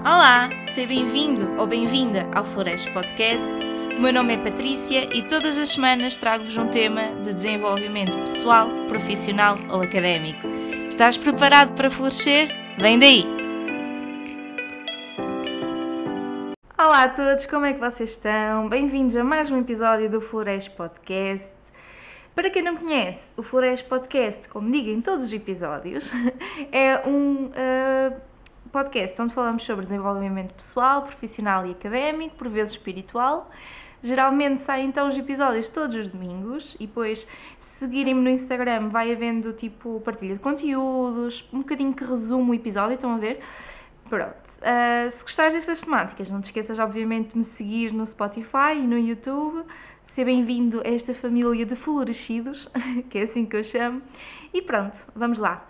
Olá, seja bem-vindo ou bem-vinda ao Flores Podcast. O meu nome é Patrícia e todas as semanas trago-vos um tema de desenvolvimento pessoal, profissional ou académico. Estás preparado para florescer? Vem daí! Olá a todos, como é que vocês estão? Bem-vindos a mais um episódio do Flores Podcast. Para quem não conhece, o Flores Podcast, como digo em todos os episódios, é um uh, podcast onde falamos sobre desenvolvimento pessoal, profissional e académico, por vezes espiritual. Geralmente saem então os episódios todos os domingos e depois se seguirem-me no Instagram vai havendo tipo partilha de conteúdos, um bocadinho que resume o episódio, estão a ver? Pronto. Uh, se gostares destas temáticas, não te esqueças obviamente de me seguir no Spotify e no YouTube. Seja bem-vindo a esta família de florescidos, que é assim que eu chamo. E pronto, vamos lá.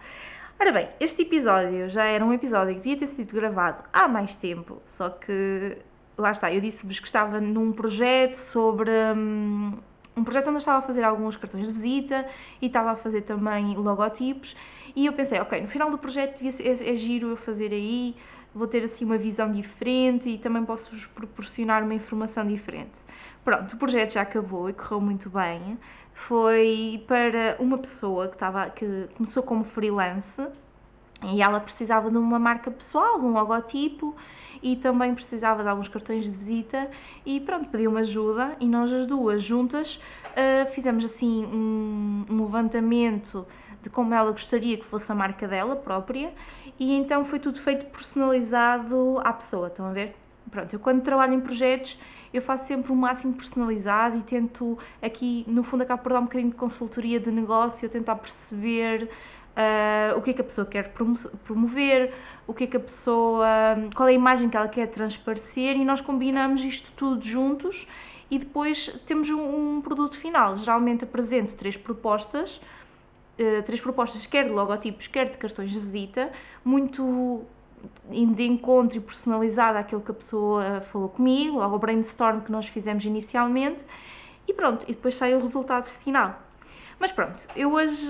Ora bem, este episódio já era um episódio que devia ter sido gravado há mais tempo, só que lá está, eu disse-vos que estava num projeto sobre. Um, um projeto onde eu estava a fazer alguns cartões de visita e estava a fazer também logotipos. E eu pensei, ok, no final do projeto devia ser, é, é giro eu fazer aí, vou ter assim uma visão diferente e também posso-vos proporcionar uma informação diferente. Pronto, o projeto já acabou e correu muito bem foi para uma pessoa que, estava, que começou como freelance e ela precisava de uma marca pessoal, de um logotipo e também precisava de alguns cartões de visita e pronto, pediu-me ajuda e nós as duas juntas uh, fizemos assim um, um, levantamento de como ela gostaria que fosse a marca dela própria e então foi tudo feito personalizado à pessoa, estão a ver? Pronto, eu quando trabalho em projetos eu faço sempre o máximo personalizado e tento aqui, no fundo, acabo por dar um bocadinho de consultoria de negócio, a tentar perceber uh, o que é que a pessoa quer promover, o que é que a pessoa, qual é a imagem que ela quer transparecer e nós combinamos isto tudo juntos e depois temos um, um produto final. Geralmente apresento três propostas, uh, três propostas quer de logotipos, quer de cartões de visita, muito de encontro e personalizado àquilo que a pessoa falou comigo, ao brainstorm que nós fizemos inicialmente, e pronto, e depois sai o resultado final. Mas pronto, eu hoje,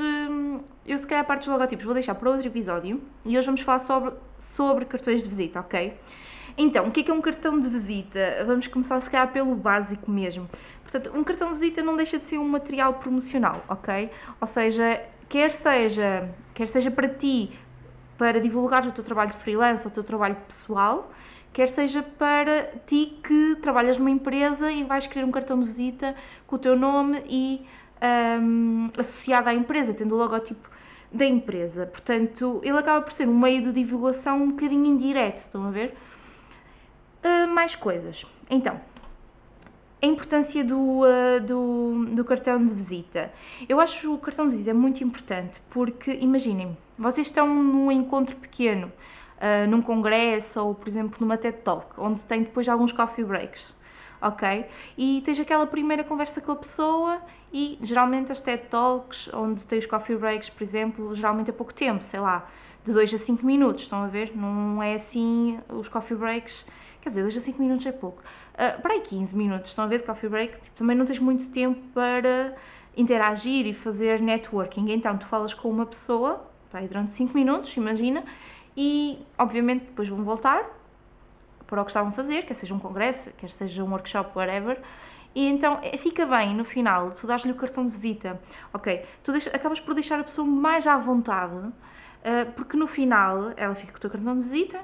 eu se calhar a parte dos logotipos vou deixar para outro episódio, e hoje vamos falar sobre, sobre cartões de visita, ok? Então, o que é que é um cartão de visita? Vamos começar se calhar pelo básico mesmo. Portanto, um cartão de visita não deixa de ser um material promocional, ok? Ou seja, quer seja, quer seja para ti para divulgar o teu trabalho de freelance ou o teu trabalho pessoal, quer seja para ti que trabalhas numa empresa e vais querer um cartão de visita com o teu nome e um, associado à empresa, tendo o logotipo da empresa. Portanto, ele acaba por ser um meio de divulgação um bocadinho indireto, estão a ver? Uh, mais coisas. Então, a importância do, uh, do, do, cartão de visita. Eu acho o cartão de visita muito importante porque, imaginem, vocês estão num encontro pequeno, uh, num congresso ou, por exemplo, numa TED Talk, onde tem depois alguns coffee breaks, ok? E tens aquela primeira conversa com a pessoa e, geralmente, as TED Talks, onde tens coffee breaks, por exemplo, geralmente é pouco tempo, sei lá, de 2 a 5 minutos, estão a ver? Não é assim os coffee breaks Quer dizer, 2 a 5 minutos é pouco. Uh, para aí 15 minutos, estão a ver de coffee break? Tipo, também não tens muito tempo para interagir e fazer networking. Então, tu falas com uma pessoa, para aí durante 5 minutos, imagina, e obviamente depois vão voltar para o que estavam a fazer, quer seja um congresso, quer seja um workshop, whatever. E então é, fica bem no final, tu dás-lhe o cartão de visita, ok? Tu deixa, acabas por deixar a pessoa mais à vontade, uh, porque no final ela fica com o teu cartão de visita,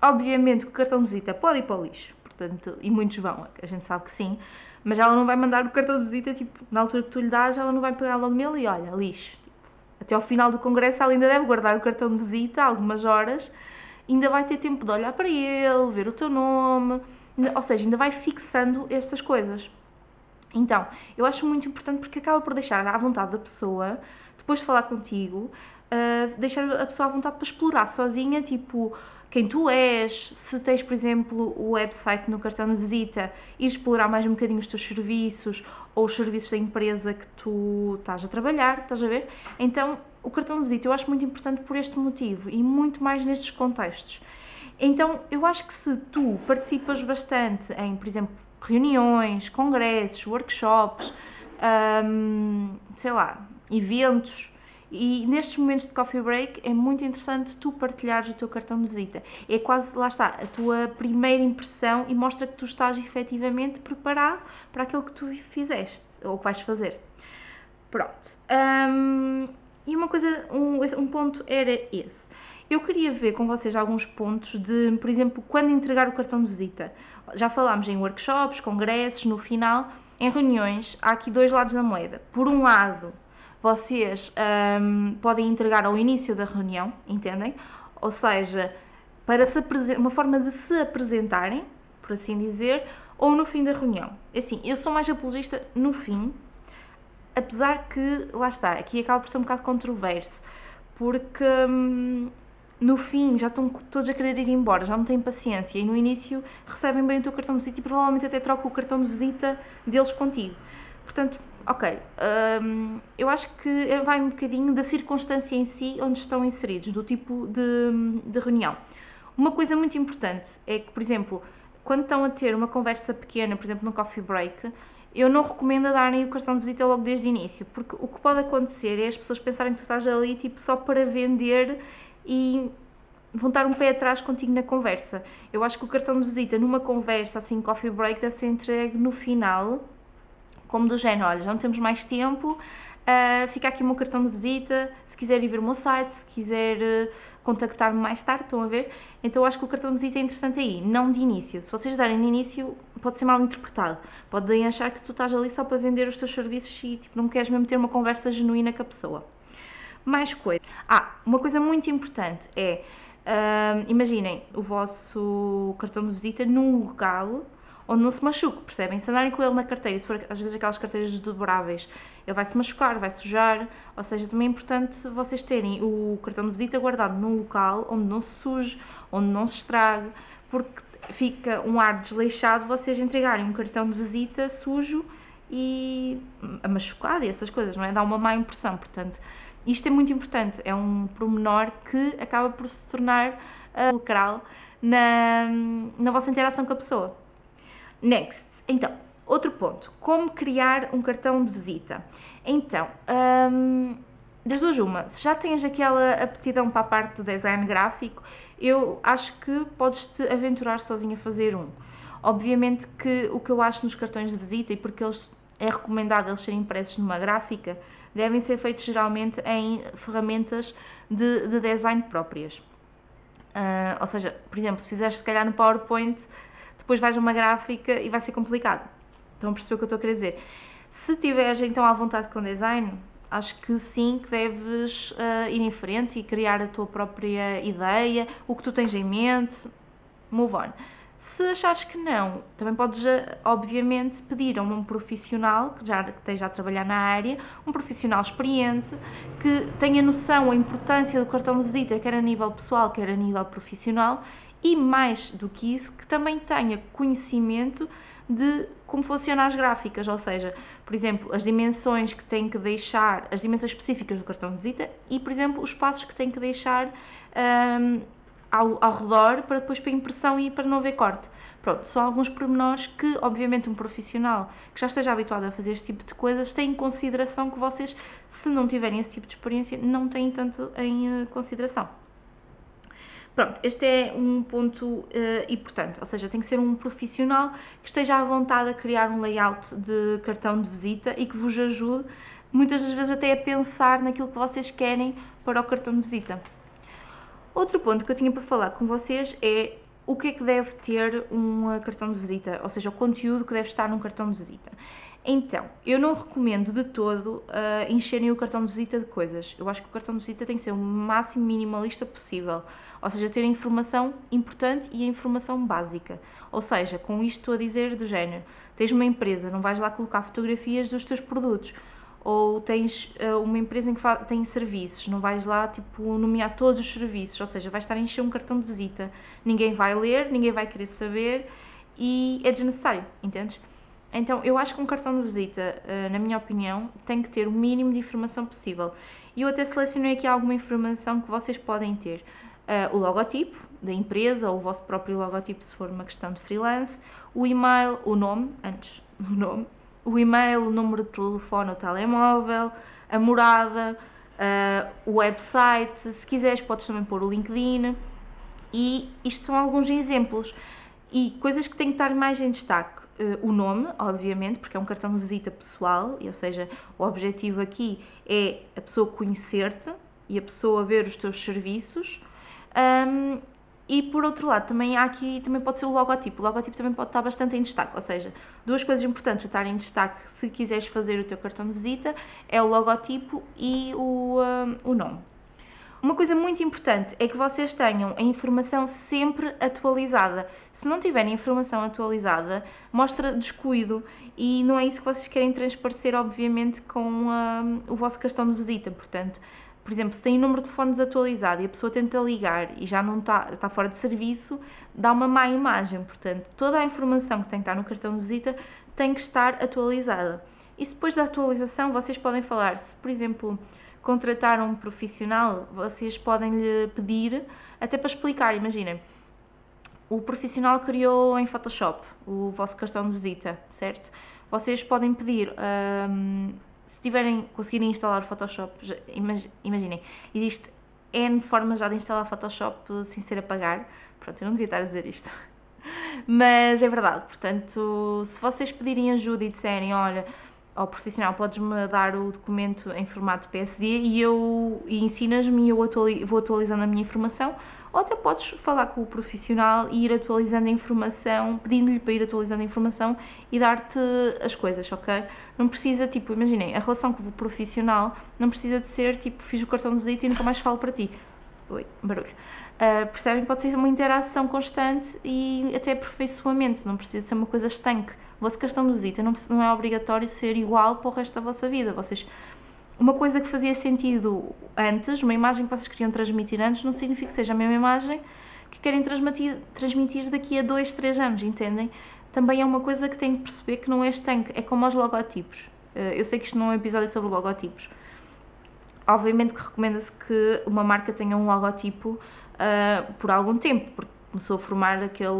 Obviamente que o cartão de visita pode ir para o lixo, portanto, e muitos vão, a gente sabe que sim, mas ela não vai mandar o cartão de visita, tipo, na altura que tu lhe dás, ela não vai pegar logo nele e olha, lixo. Até ao final do congresso ela ainda deve guardar o cartão de visita, algumas horas, ainda vai ter tempo de olhar para ele, ver o teu nome, ou seja, ainda vai fixando estas coisas. Então, eu acho muito importante porque acaba por deixar à vontade da pessoa, depois de falar contigo, uh, deixar a pessoa à vontade para explorar sozinha, tipo, quem tu és, se tens, por exemplo, o website no cartão de visita e explorar mais um bocadinho os teus serviços ou os serviços da empresa que tu estás a trabalhar, estás a ver? Então, o cartão de visita eu acho muito importante por este motivo e muito mais nestes contextos. Então, eu acho que se tu participas bastante em, por exemplo, reuniões, congressos, workshops, hum, sei lá, eventos, E nestes momentos de coffee break é muito interessante tu partilhares o teu cartão de visita. É quase, lá está, a tua primeira impressão e mostra que tu estás efetivamente preparado para aquilo que tu fizeste ou que vais fazer. Pronto. Um, e uma coisa, um, um ponto era esse. Eu queria ver com vocês alguns pontos de, por exemplo, quando entregar o cartão de visita. Já falámos em workshops, congressos, no final, em reuniões, há aqui dois lados da moeda. Por um lado, vocês um, podem entregar ao início da reunião, entendem? Ou seja, para se uma forma de se apresentarem, por assim dizer, ou no fim da reunião. É assim, eu sou mais apologista no fim, apesar que, lá está, aqui acaba por ser um bocado controverso, porque hum, no fim já estão todos a querer ir embora, já não têm paciência e no início recebem bem o teu cartão de visita e provavelmente até trocam o cartão de visita deles contigo. Portanto, ok, um, eu acho que vai um bocadinho da circunstância em si onde estão inseridos, do tipo de, de reunião. Uma coisa muito importante é que, por exemplo, quando estão a ter uma conversa pequena, por exemplo, no coffee break, eu não recomendo darem o cartão de visita logo desde o início, porque o que pode acontecer é as pessoas pensarem que tu estás ali tipo, só para vender e vão estar um pé atrás contigo na conversa. Eu acho que o cartão de visita numa conversa assim, coffee break, deve ser entregue no final, como do género, olha, já não temos mais tempo, uh, fica aqui o meu cartão de visita, se quiser ir ver o meu site, se quiser uh, contactar-me mais tarde, estão a ver? Então eu acho que o cartão de visita é interessante aí, não de início. Se vocês darem de início, pode ser mal interpretado. Podem achar que tu estás ali só para vender os teus serviços e tipo, não queres mesmo ter uma conversa genuína com a pessoa. Mais coisa. Ah, uma coisa muito importante é, uh, imaginem o vosso cartão de visita num local onde não se machuque, percebem? Se andarem com ele na carteira, se for às vezes aquelas carteiras desdobráveis, ele vai se machucar, vai sujar, ou seja, também é importante vocês terem o cartão de visita guardado num local onde não se suje, onde não se estrague, porque fica um ar desleixado vocês entregarem um cartão de visita sujo e machucado e essas coisas, não é? Dá uma má impressão, portanto, isto é muito importante, é um pormenor que acaba por se tornar uh, lucral na, na vossa interação com a pessoa. Next, então, outro ponto, como criar um cartão de visita. Então, um, das duas uma, se já tens aquela aptidão para a parte do design gráfico, eu acho que podes-te aventurar sozinho a fazer um. Obviamente que o que eu acho nos cartões de visita, e porque eles, é recomendado eles serem impressos numa gráfica, devem ser feitos geralmente em ferramentas de, de design próprias. Uh, ou seja, por exemplo, se fizeres se calhar no PowerPoint, depois vais a uma gráfica e vai ser complicado. Estão a perceber o que eu estou a querer dizer? Se tiveres então à vontade com design, acho que sim, que deves uh, ir em frente e criar a tua própria ideia, o que tu tens em mente, move on. Se achares que não, também podes, eh, obviamente, pedir a um profissional que já esteja a trabalhar na área, um profissional experiente, que tenha noção a importância do cartão de visita, quer a nível pessoal, quer a nível profissional, e mais do que isso, que também tenha conhecimento de como funcionam as gráficas, ou seja, por exemplo, as dimensões que tem que deixar, as dimensões específicas do cartão de visita e, por exemplo, os passos que tem que deixar um, ao, ao redor para depois para impressão e para não haver corte. Pronto, são alguns pormenores que, obviamente, um profissional que já esteja habituado a fazer este tipo de coisas tem em consideração que vocês, se não tiverem esse tipo de experiência, não têm tanto em eh, consideração. Pronto, este é um ponto uh, importante, ou seja, tem que ser um profissional que esteja à vontade a criar um layout de cartão de visita e que vos ajude, muitas das vezes, até a pensar naquilo que vocês querem para o cartão de visita. Outro ponto que eu tinha para falar com vocês é o que é que deve ter um cartão de visita, ou seja, o conteúdo que deve estar num cartão de visita. Então, eu não recomendo de todo uh, encherem o cartão de visita de coisas. Eu acho que o cartão de visita tem que ser o máximo minimalista possível, ou seja, ter informação importante e a informação básica. Ou seja, com isto estou a dizer do género: tens uma empresa, não vais lá colocar fotografias dos teus produtos ou tens uh, uma empresa em que tem serviços, não vais lá tipo nomear todos os serviços, ou seja, vais estar a encher um cartão de visita, ninguém vai ler, ninguém vai querer saber e é desnecessário, entendes? Então eu acho que um cartão de visita, uh, na minha opinião, tem que ter o mínimo de informação possível. E eu até selecionei aqui alguma informação que vocês podem ter. Uh, o logotipo da empresa, ou o vosso próprio logotipo se for uma questão de freelance, o e-mail, o nome, antes, o nome, o e-mail, o número de telefone ou telemóvel, a morada, uh, o website, se quiseres podes também pôr o LinkedIn e isto são alguns exemplos e coisas que têm que estar mais em destaque. Uh, o nome, obviamente, porque é um cartão de visita pessoal, ou seja, o objetivo aqui é a pessoa conhecer-te e a pessoa ver os teus serviços. Um, e por outro lado, também há aqui, também pode ser o logotipo. O logotipo também pode estar bastante em destaque, ou seja, duas coisas importantes a estar em destaque se quiseres fazer o teu cartão de visita é o logotipo e o, o nome. Uma coisa muito importante é que vocês tenham a informação sempre atualizada. Se não tiverem informação atualizada, mostra descuido e não é isso que vocês querem transparecer, obviamente, com um, o vosso cartão de visita. Portanto, por exemplo, se tem o número de telefone desatualizado e a pessoa tenta ligar e já não está, está fora de serviço, dá uma má imagem. Portanto, toda a informação que tem que estar no cartão de visita tem que estar atualizada. E depois da atualização, vocês podem falar, se por exemplo contratar um profissional, vocês podem lhe pedir, até para explicar, imaginem, o profissional criou em Photoshop o vosso cartão de visita, certo? Vocês podem pedir. Um, se tiverem, conseguirem instalar o Photoshop, imaginem, existe N formas já de instalar Photoshop sem ser a pagar. Pronto, eu não devia estar a dizer isto. Mas é verdade, portanto, se vocês pedirem ajuda e disserem, olha, ao profissional, podes-me dar o documento em formato PSD e eu e ensinas-me e eu vou atualizando a minha informação, ou até podes falar com o profissional e ir atualizando a informação, pedindo-lhe para ir atualizando a informação e dar-te as coisas, ok? Não precisa, tipo, imaginem, a relação com o profissional não precisa de ser, tipo, fiz o cartão de visita e nunca mais falo para ti. Oi, barulho. Uh, percebem? Pode ser uma interação constante e até aperfeiçoamento, não precisa de ser uma coisa estanque. Vosso cartão de visita não, não é obrigatório ser igual para o resto da vossa vida. Vocês uma coisa que fazia sentido antes, uma imagem que vocês queriam transmitir antes, não significa que seja a mesma imagem que querem transmitir, transmitir daqui a dois, três anos, entendem? Também é uma coisa que têm que perceber que não é estanque, é como os logotipos. Eh, eu sei que isto não é um episódio sobre logotipos. Obviamente que recomenda-se que uma marca tenha um logotipo uh, por algum tempo, porque começou a formar aquele,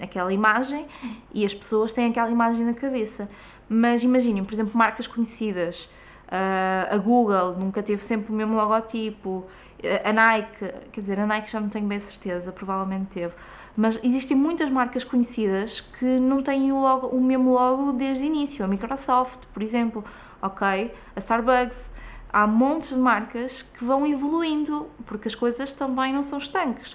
aquela imagem e as pessoas têm aquela imagem na cabeça. Mas imaginem, por exemplo, marcas conhecidas Uh, a Google nunca teve sempre o mesmo logotipo. A Nike, quer dizer, a Nike já não tenho bem certeza, provavelmente teve. Mas existem muitas marcas conhecidas que não têm o, logo, o mesmo logo desde o início. A Microsoft, por exemplo, ok? A Starbucks. Há montes de marcas que vão evoluindo, porque as coisas também não são estanques.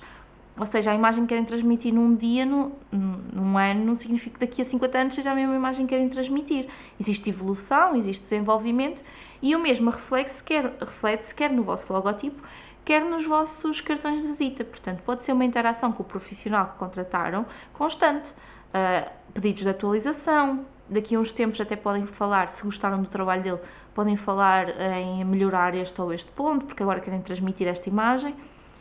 Ou seja, a imagem que querem transmitir num dia, num, num ano, não significa que daqui a 50 anos seja a mesma imagem que querem transmitir. Existe evolução, existe desenvolvimento e o mesmo reflete-se quer, reflete quer no vosso logotipo, quer nos vossos cartões de visita. Portanto, pode ser uma interação com o profissional que contrataram constante. Uh, pedidos de atualização, daqui a uns tempos até podem falar, se gostaram do trabalho dele, podem falar em melhorar este ou este ponto, porque agora querem transmitir esta imagem.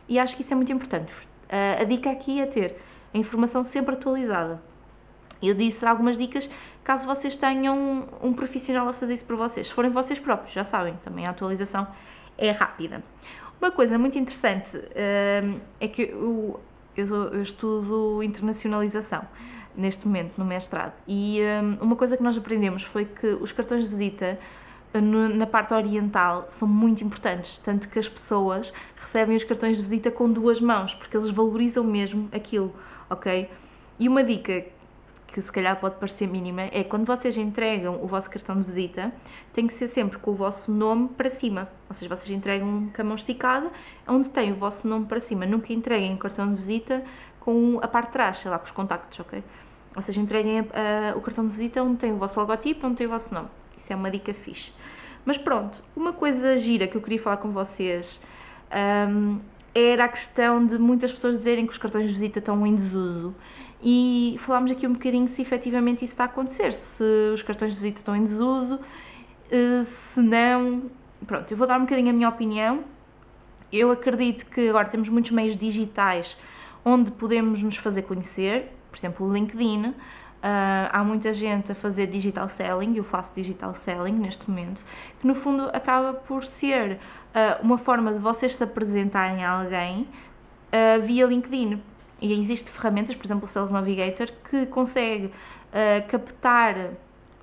E acho que isso é muito importante. Uh, a dica aqui é ter a informação sempre atualizada. Eu disse algumas dicas caso vocês tenham um, profissional a fazer isso por vocês. Se forem vocês próprios, já sabem, também a atualização é rápida. Uma coisa muito interessante uh, é que eu, estudo internacionalização neste momento no mestrado e um, uma coisa que nós aprendemos foi que os cartões de visita na parte oriental são muito importantes, tanto que as pessoas recebem os cartões de visita com duas mãos, porque eles valorizam mesmo aquilo, ok? E uma dica que se calhar pode parecer mínima é quando vocês entregam o vosso cartão de visita, tem que ser sempre com o vosso nome para cima, ou seja, vocês entregam com a mão esticada, onde tem o vosso nome para cima, nunca entreguem o cartão de visita com a parte de trás, sei lá, com os contactos, ok? Ou seja, entreguem a, o cartão de visita onde tem o vosso logotipo, onde tem o vosso nome. Isso é uma dica fixe. Mas pronto, uma coisa gira que eu queria falar com vocês um, era a questão de muitas pessoas dizerem que os cartões de visita estão em desuso. E falámos aqui um bocadinho se efetivamente isso está a acontecer, se os cartões de visita estão em desuso, eh, se não. Pronto, eu vou dar um bocadinho a minha opinião. Eu acredito que agora temos muitos meios digitais onde podemos nos fazer conhecer, por exemplo, o LinkedIn, Uh, há muita gente a fazer digital selling, eu faço digital selling neste momento, que no fundo acaba por ser uh, uma forma de vocês se apresentarem a alguém uh, via LinkedIn. E existem ferramentas, por exemplo o Sales Navigator, que consegue captar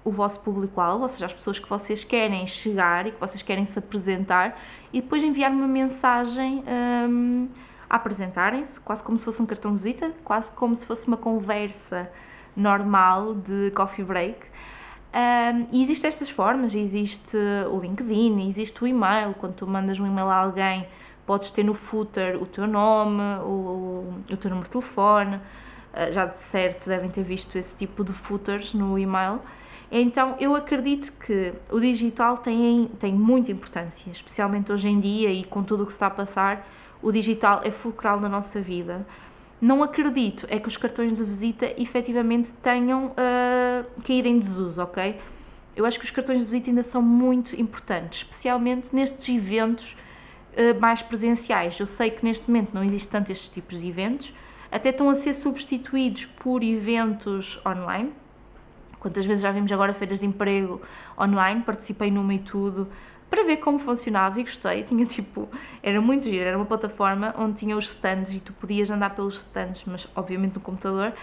o vosso público-alvo, ou seja, as pessoas que vocês querem chegar e que vocês querem se apresentar, e depois enviar uma mensagem um, a apresentarem-se, quase como se fosse um cartão de visita, quase como se fosse uma conversa normal de coffee break. Um, e existem estas formas, existe o LinkedIn, existe o e-mail, quando tu mandas um e-mail a alguém, podes ter no footer o teu nome, o, o teu número de telefone, uh, já de certo devem ter visto esse tipo de footers no e-mail. Então eu acredito que o digital tem, tem muita importância, especialmente hoje em dia e com tudo o que se está a passar, o digital é fulcral na nossa vida. Não acredito é que os cartões de visita efetivamente tenham uh, caído em desuso, ok? Eu acho que os cartões de visita ainda são muito importantes, especialmente nestes eventos uh, mais presenciais. Eu sei que neste momento não existe tanto estes tipos de eventos, até estão a ser substituídos por eventos online. Quantas vezes já vimos agora feiras de emprego online, participei numa e tudo, para ver como funcionava e gostei. Tinha tipo, era muito giro, era uma plataforma onde tinha os stands e tu podias andar pelos stands, mas obviamente no computador.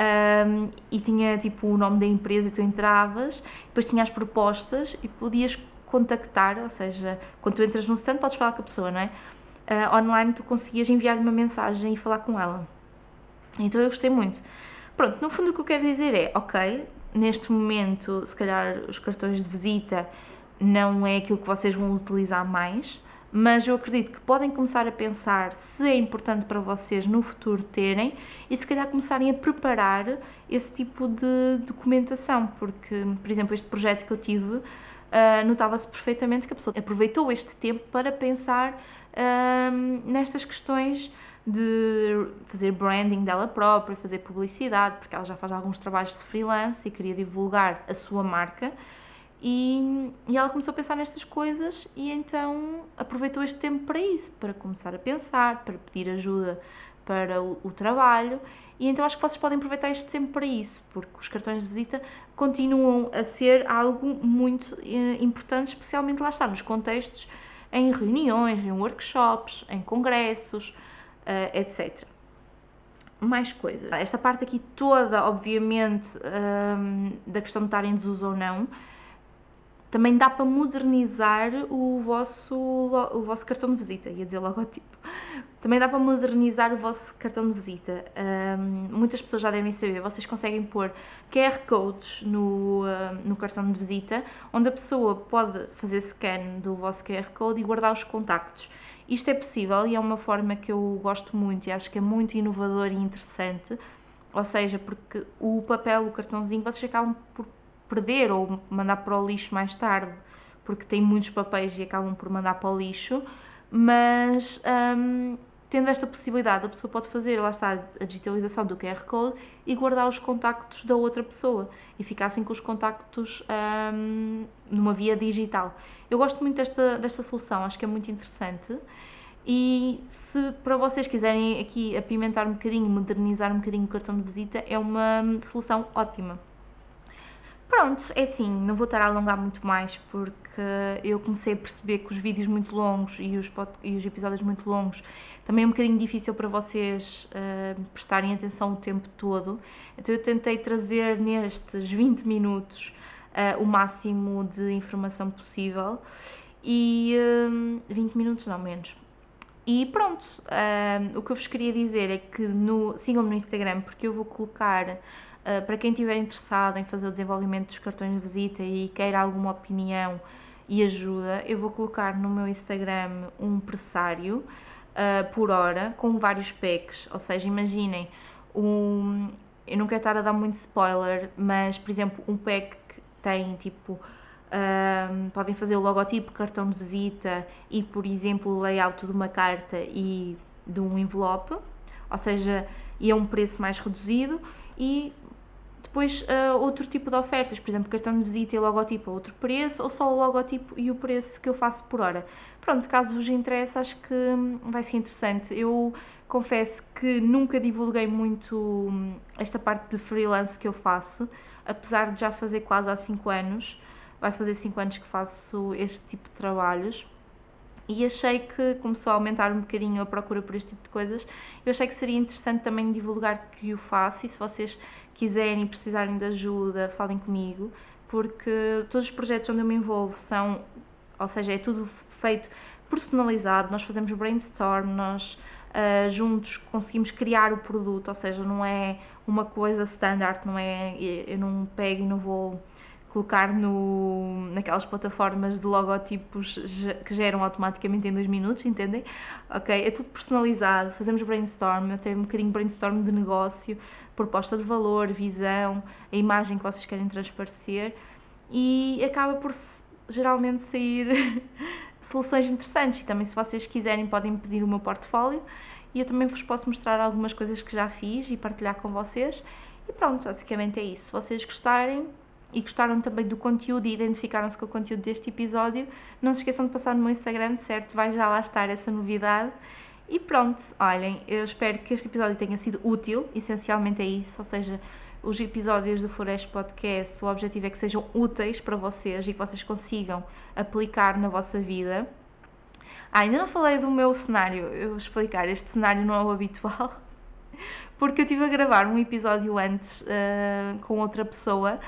Um, e tinha tipo o nome da empresa e tu entravas, depois tinha as propostas e podias contactar, ou seja, quando tu entras no stand podes falar com a pessoa, não é? Uh, online tu conseguias enviar uma mensagem e falar com ela. Então eu gostei muito. Pronto, no fundo o que eu quero dizer é, ok, neste momento se calhar os cartões de visita não é aquilo que vocês vão utilizar mais, mas eu acredito que podem começar a pensar se é importante para vocês no futuro terem e se calhar começarem a preparar esse tipo de documentação, porque, por exemplo, este projeto que eu tive, uh, notava-se perfeitamente que a pessoa aproveitou este tempo para pensar uh, nestas questões de fazer branding dela própria, fazer publicidade, porque ela já faz alguns trabalhos de freelance e queria divulgar a sua marca. E, e, ela começou a pensar nestas coisas e então aproveitou este tempo para isso, para começar a pensar, para pedir ajuda para o, o, trabalho. E então acho que vocês podem aproveitar este tempo para isso, porque os cartões de visita continuam a ser algo muito eh, importante, especialmente lá está, nos contextos em reuniões, em workshops, em congressos, uh, etc. Mais coisas. Esta parte aqui toda, obviamente, um, ehm, da questão de estar em desuso ou não, também dá para modernizar o vosso, o vosso cartão de visita, ia dizer logotipo. Também dá para modernizar o vosso cartão de visita. Um, muitas pessoas já devem saber, vocês conseguem pôr QR codes no, uh, no cartão de visita, onde a pessoa pode fazer scan do vosso QR code e guardar os contactos. Isto é possível e é uma forma que eu gosto muito e acho que é muito inovador e interessante. Ou seja, porque o papel, o cartãozinho, vocês acabam por perder ou mandar para o lixo mais tarde, porque tem muitos papéis e acabam por mandar para o lixo, mas um, tendo esta possibilidade, a pessoa pode fazer, lá está, a digitalização do QR Code e guardar os contactos da outra pessoa e ficar assim com os contactos um, numa via digital. Eu gosto muito desta, desta solução, acho que é muito interessante. E se para vocês quiserem aqui apimentar um bocadinho, modernizar um bocadinho o cartão de visita, é uma solução ótima. Pronto, é assim, não vou estar a alongar muito mais porque eu comecei a perceber que os vídeos muito longos e os, e os episódios muito longos também é um bocadinho difícil para vocês uh, prestarem atenção o tempo todo. Então eu tentei trazer nestes 20 minutos uh, o máximo de informação possível e uh, eh, 20 minutos não menos. E pronto, o que eu vos queria dizer é que sigam-me no Instagram porque eu vou colocar Uh, para quem estiver interessado em fazer o desenvolvimento dos cartões de visita e queira alguma opinião e ajuda, eu vou colocar no meu Instagram um pressário uh, por hora com vários packs. Ou seja, imaginem, um, eu não quero estar a dar muito spoiler, mas por exemplo, um pack que tem tipo. Uh, podem fazer o logotipo, cartão de visita e, por exemplo, o layout de uma carta e de um envelope, ou seja, e a um preço mais reduzido. E depois, uh, outro tipo de ofertas, por exemplo, cartão de visita e logotipo a outro preço, ou só o logotipo e o preço que eu faço por hora. Pronto, caso vos interesse, acho que hum, vai ser interessante. Eu confesso que nunca divulguei muito hum, esta parte de freelance que eu faço, apesar de já fazer quase há 5 anos. Vai fazer 5 anos que faço este tipo de trabalhos e achei que começou a aumentar um bocadinho a procura por este tipo de coisas. Eu achei que seria interessante também divulgar que o faço e se vocês quiserem e precisarem de ajuda, falem comigo porque todos os projetos onde eu me envolvo são, ou seja, é tudo feito personalizado, nós fazemos brainstorm, nós uh, juntos conseguimos criar o produto, ou seja, não é uma coisa standard, não é eu não pego e não vou colocar no, naquelas plataformas de logotipos que geram automaticamente em dois minutos, entendem? Ok, é tudo personalizado, fazemos brainstorm, até um bocadinho brainstorm de negócio, proposta de valor, visão, a imagem que vocês querem transparecer e acaba por geralmente sair soluções interessantes e também se vocês quiserem podem pedir o meu portfólio e eu também vos posso mostrar algumas coisas que já fiz e partilhar com vocês e pronto, basicamente é isso. Se vocês gostarem e gostaram também do conteúdo e identificaram-se com o conteúdo deste episódio, não se esqueçam de passar no meu Instagram, certo? Vai já lá estar essa novidade. E pronto, olhem, eu espero que este episódio tenha sido útil, essencialmente é isso, ou seja, os episódios do Flores Podcast, o objetivo é que sejam úteis para vocês e que vocês consigam aplicar na vossa vida. Ah, ainda não falei do meu cenário, eu vou explicar, este cenário não é o habitual, porque eu estive a gravar um episódio antes uh, com outra pessoa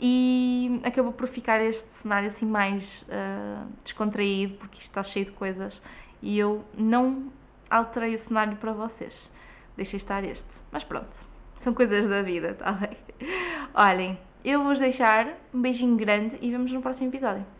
e acabou por ficar este cenário assim mais uh, descontraído, porque isto está cheio de coisas e eu não alterei o cenário para vocês. Deixei estar este. Mas pronto, são coisas da vida, tá bem? Olhem, eu vou-vos deixar um beijinho grande e vemos no próximo episódio.